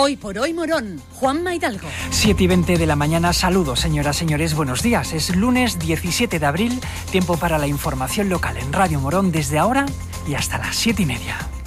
Hoy por hoy Morón, Juan Maidalgo. 7 y 20 de la mañana, saludos señoras, señores, buenos días. Es lunes 17 de abril, tiempo para la información local en Radio Morón desde ahora y hasta las 7 y media.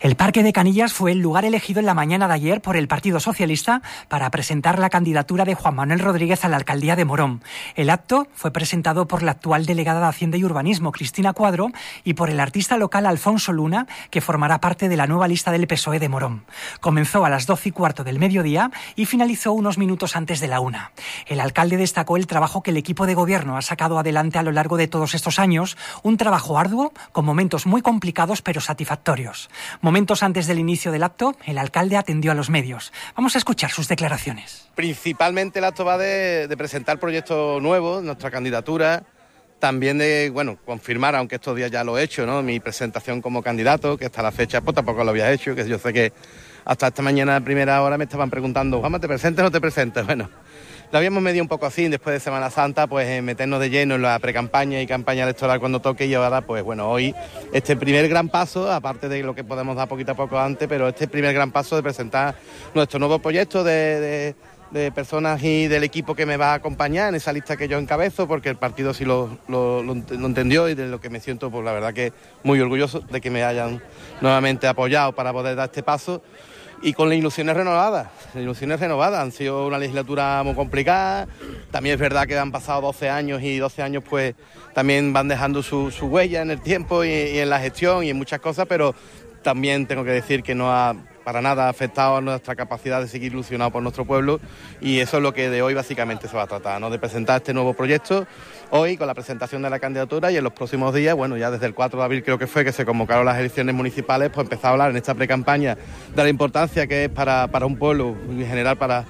El Parque de Canillas fue el lugar elegido en la mañana de ayer por el Partido Socialista para presentar la candidatura de Juan Manuel Rodríguez a la alcaldía de Morón. El acto fue presentado por la actual delegada de Hacienda y Urbanismo, Cristina Cuadro, y por el artista local Alfonso Luna, que formará parte de la nueva lista del PSOE de Morón. Comenzó a las 12 y cuarto del mediodía y finalizó unos minutos antes de la una. El alcalde destacó el trabajo que el equipo de gobierno ha sacado adelante a lo largo de todos estos años, un trabajo arduo con momentos muy complicados pero satisfactorios. Momentos antes del inicio del acto, el alcalde atendió a los medios. Vamos a escuchar sus declaraciones. Principalmente el acto va de, presentar proyectos nuevos, nuestra candidatura, también de, bueno, confirmar, aunque estos días ya lo he hecho, ¿no? Mi presentación como candidato, que hasta la fecha pues tampoco lo había hecho, que yo sé que hasta esta mañana a primera hora me estaban preguntando, Juanma, ¿te presentes o no te presentes? Bueno, lo habíamos medido un poco así, después de Semana Santa, pues eh, meternos de lleno en la precampaña y campaña electoral cuando toque y ahora, pues bueno, hoy este primer gran paso, aparte de lo que podemos dar poquito a poco antes, pero este primer gran paso de presentar nuestro nuevo proyecto de, personas y del equipo que me va a acompañar en esa lista que yo encabezo, porque el partido sí lo, lo, lo entendió y de lo que me siento, pues la verdad que muy orgulloso de que me hayan nuevamente apoyado para poder dar este paso y con las ilusiones renovadas. Las ilusiones renovadas han sido una legislatura muy complicada. También es verdad que han pasado 12 años y 12 años pues también van dejando su, su huella en el tiempo y, y, en la gestión y en muchas cosas, pero también tengo que decir que no ha para nada afectado a nuestra capacidad de seguir ilusionado por nuestro pueblo y eso es lo que de hoy básicamente se va a tratar, ¿no? de presentar este nuevo proyecto hoy con la presentación de la candidatura y en los próximos días, bueno, ya desde el 4 de abril creo que fue que se convocaron las elecciones municipales, pues empezar a hablar en esta precampaña de la importancia que es para, para un pueblo en general para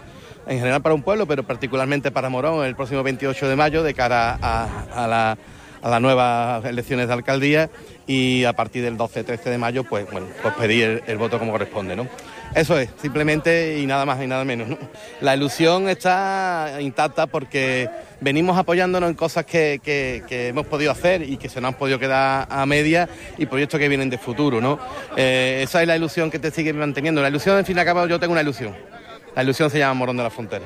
en general para un pueblo, pero particularmente para Morón el próximo 28 de mayo de cara a, a la a las nuevas elecciones de alcaldía y a partir del 12-13 de mayo pues, bueno, pues pedir el, voto como corresponde. ¿no? Eso es, simplemente y nada más y nada menos. ¿no? La ilusión está intacta porque venimos apoyándonos en cosas que, que, hemos podido hacer y que se nos han podido quedar a media y proyectos que vienen de futuro. ¿no? Eh, esa es la ilusión que te sigue manteniendo. La ilusión, en fin y al cabo, yo tengo una ilusión. La ilusión se llama Morón de la Frontera.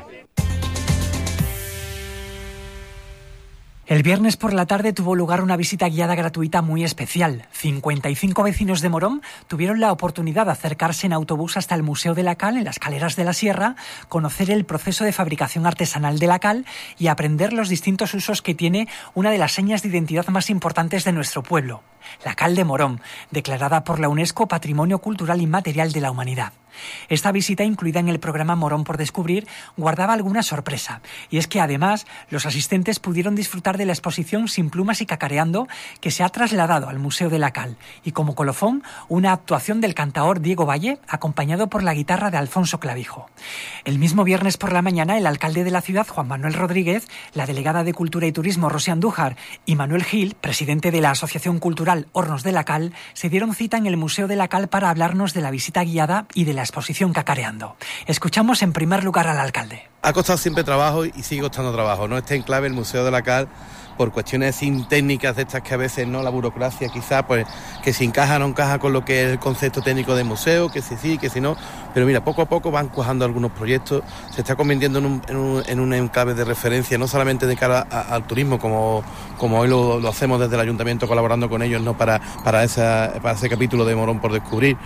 El viernes por la tarde tuvo lugar una visita guiada gratuita muy especial. 55 vecinos de Morón tuvieron la oportunidad de acercarse en autobús hasta el Museo de la Cal, en las Caleras de la Sierra, conocer el proceso de fabricación artesanal de la cal y aprender los distintos usos que tiene una de las señas de identidad más importantes de nuestro pueblo, la cal de Morón, declarada por la UNESCO Patrimonio Cultural Inmaterial de la Humanidad. Esta visita, incluida en el programa Morón por Descubrir, guardaba alguna sorpresa, y es que además los asistentes pudieron disfrutar de la exposición Sin plumas y cacareando, que se ha trasladado al Museo de la Cal, y como colofón, una actuación del cantaor Diego Valle, acompañado por la guitarra de Alfonso Clavijo. El mismo viernes por la mañana, el alcalde de la ciudad, Juan Manuel Rodríguez, la delegada de Cultura y Turismo, Rosy Andújar, y Manuel Gil, presidente de la Asociación Cultural Hornos de la Cal, se dieron cita en el Museo de la Cal para hablarnos de la visita guiada y de la exposición Cacareando. Escuchamos en primer lugar al alcalde. Ha costado siempre trabajo y sigue costando trabajo. No está en clave el Museo de la Cal por cuestiones sin técnicas de estas que a veces no, la burocracia quizá, pues que si encaja no encaja con lo que es el concepto técnico de museo, que si sí, que si no. Pero mira, poco a poco van cuajando algunos proyectos, se está convirtiendo en un, en un, en enclave de referencia, no solamente de cara al turismo, como, como hoy lo, lo, hacemos desde el ayuntamiento colaborando con ellos, ¿no? Para, para, esa, para ese capítulo de Morón por descubrir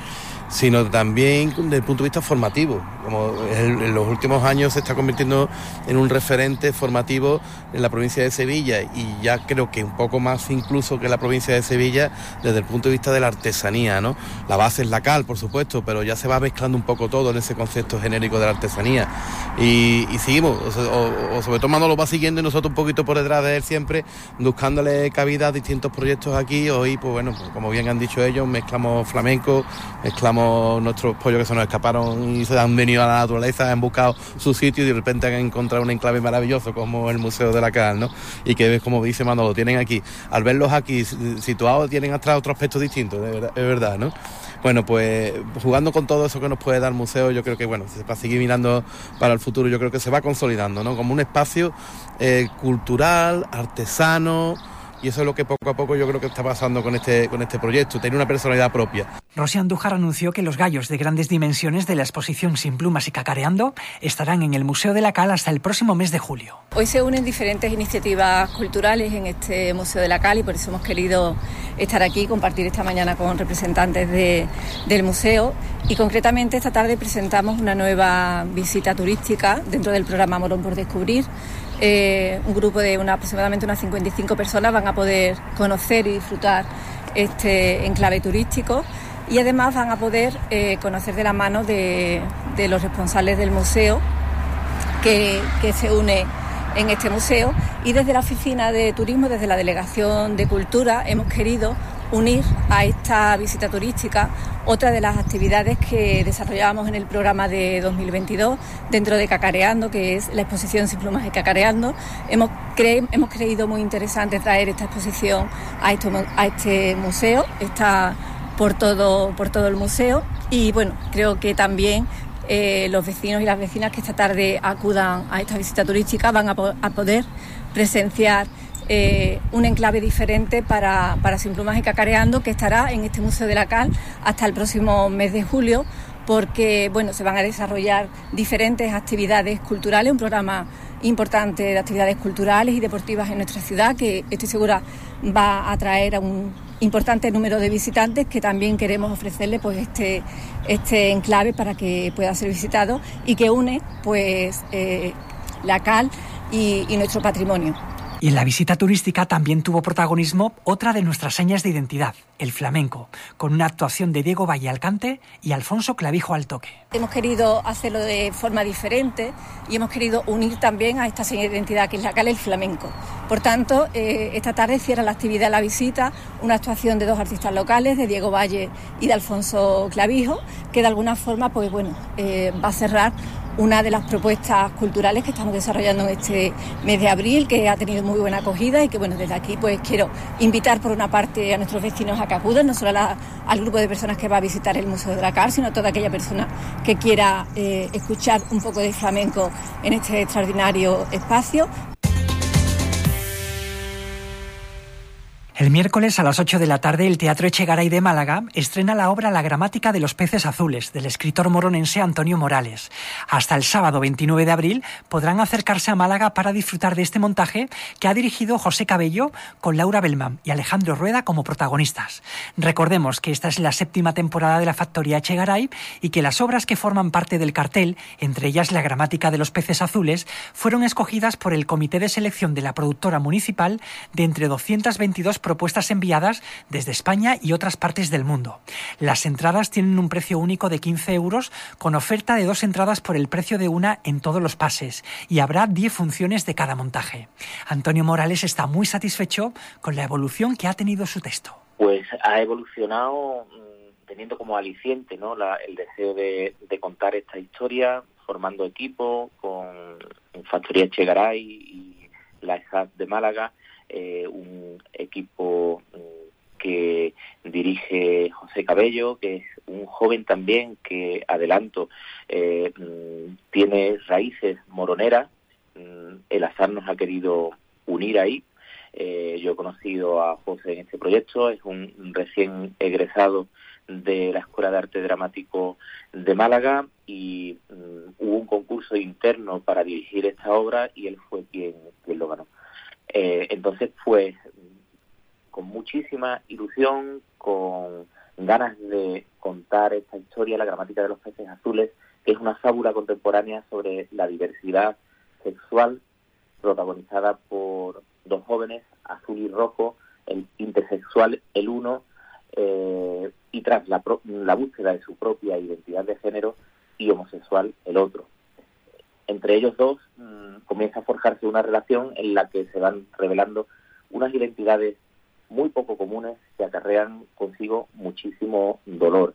sino también desde el punto de vista formativo. Como en los últimos años se está convirtiendo en un referente formativo en la provincia de Sevilla y ya creo que un poco más incluso que la provincia de Sevilla desde el punto de vista de la artesanía, ¿no? La base es la cal, por supuesto, pero ya se va mezclando un poco todo en ese concepto genérico de la artesanía. Y, seguimos, o, sobre todo Manolo va siguiendo nosotros un poquito por detrás de él siempre, buscándole cabida a distintos proyectos aquí. Hoy, pues bueno, pues como bien han dicho ellos, mezclamos flamenco, mezclamos nuestros pollos que se nos escaparon y se han venido a la naturaleza, han buscado su sitio y de repente han encontrado un enclave maravilloso como el Museo de la Cal, ¿no? Y que como dice Manolo, tienen aquí, al verlos aquí situados, tienen atrás otro aspecto distinto, es verdad, ¿no? Bueno, pues jugando con todo eso que nos puede dar el museo, yo creo que, bueno, para seguir mirando para el futuro, yo creo que se va consolidando, ¿no? Como un espacio eh, cultural, artesano, y eso es lo que poco a poco yo creo que está pasando con este, con este proyecto, tiene una personalidad propia. Rosy Andújar anunció que los gallos de grandes dimensiones de la exposición Sin Plumas y Cacareando estarán en el Museo de la Cal hasta el próximo mes de julio. Hoy se unen diferentes iniciativas culturales en este Museo de la Cal y por eso hemos querido estar aquí, compartir esta mañana con representantes del museo y concretamente esta tarde presentamos una nueva visita turística dentro del programa Morón por Descubrir eh, un grupo de aproximadamente unas 55 personas van a poder conocer y disfrutar este enclave turístico y además van a poder eh, conocer de la mano de, los responsables del museo que, que se une en este museo. Y desde la oficina de turismo, desde la delegación de cultura, hemos querido unir a esta visita turística otra de las actividades que desarrollábamos en el programa de 2022 dentro de Cacareando, que es la exposición Sin Plumas de Cacareando. Hemos, hemos creído muy interesante traer esta exposición a, a este museo, está por todo, el museo y bueno, creo que también eh, los vecinos y las vecinas que esta tarde acudan a esta visita turística van a poder presenciar eh, un enclave diferente para, para Sin Plumas y Cacareando que estará en este Museo de la Cal hasta el próximo mes de julio porque bueno, se van a desarrollar diferentes actividades culturales, un programa importante de actividades culturales y deportivas en nuestra ciudad que estoy segura va a atraer a un importante número de visitantes que también queremos ofrecerle pues este, este enclave para que pueda ser visitado y que une pues eh, la cal y nuestro patrimonio. Y en la visita turística también tuvo protagonismo otra de nuestras señas de identidad, el flamenco, con una actuación de Diego Valle Alcante y Alfonso Clavijo al toque. Hemos querido hacerlo de forma diferente y hemos querido unir también a esta seña de identidad que es la cala el flamenco. Por tanto, eh, esta tarde cierra la actividad la visita una actuación de dos artistas locales, de Diego Valle y de Alfonso Clavijo, que de alguna forma pues bueno, eh, va a cerrar una de las propuestas culturales que estamos desarrollando en este mes de abril, que ha tenido muy buena acogida y que, bueno, desde aquí pues quiero invitar por una parte a nuestros vecinos a que acudan, no solo al grupo de personas que va a visitar el Museo de la Car, sino a toda aquella persona que quiera eh, escuchar un poco de flamenco en este extraordinario espacio. El miércoles a las 8 de la tarde el Teatro Echegaray de Málaga estrena la obra La gramática de los peces azules del escritor moronense Antonio Morales. Hasta el sábado 29 de abril podrán acercarse a Málaga para disfrutar de este montaje que ha dirigido José Cabello con Laura Belman y Alejandro Rueda como protagonistas. Recordemos que esta es la séptima temporada de la Factoría Echegaray y que las obras que forman parte del cartel, entre ellas La gramática de los peces azules, fueron escogidas por el Comité de Selección de la productora municipal de entre 222 propuestas enviadas desde España y otras partes del mundo. Las entradas tienen un precio único de 15 euros con oferta de dos entradas por el precio de una en todos los pases y habrá 10 funciones de cada montaje. Antonio Morales está muy satisfecho con la evolución que ha tenido su texto. Pues ha evolucionado mm, teniendo como aliciente ¿no? el deseo de, contar esta historia, formando equipo con Factoría Chegaray y la ESAD de Málaga eh, un equipo mm, que dirige José Cabello, que es un joven también que, adelanto, eh, mm, tiene raíces moroneras. Mm, el azar nos ha querido unir ahí. Eh, yo he conocido a José en este proyecto, es un recién egresado de la Escuela de Arte Dramático de Málaga y hubo un concurso interno para dirigir esta obra y él fue quien, quien lo ganó. Eh, entonces, pues, con muchísima ilusión, con ganas de contar esta historia, la gramática de los peces azules, que es una fábula contemporánea sobre la diversidad sexual protagonizada por dos jóvenes, azul y rojo, el intersexual el uno, eh, y tras la, la búsqueda de su propia identidad de género, y homosexual el otro. Entre ellos dos mm, comienza a forjarse una relación en la que se van revelando unas identidades muy poco comunes que acarrean consigo muchísimo dolor.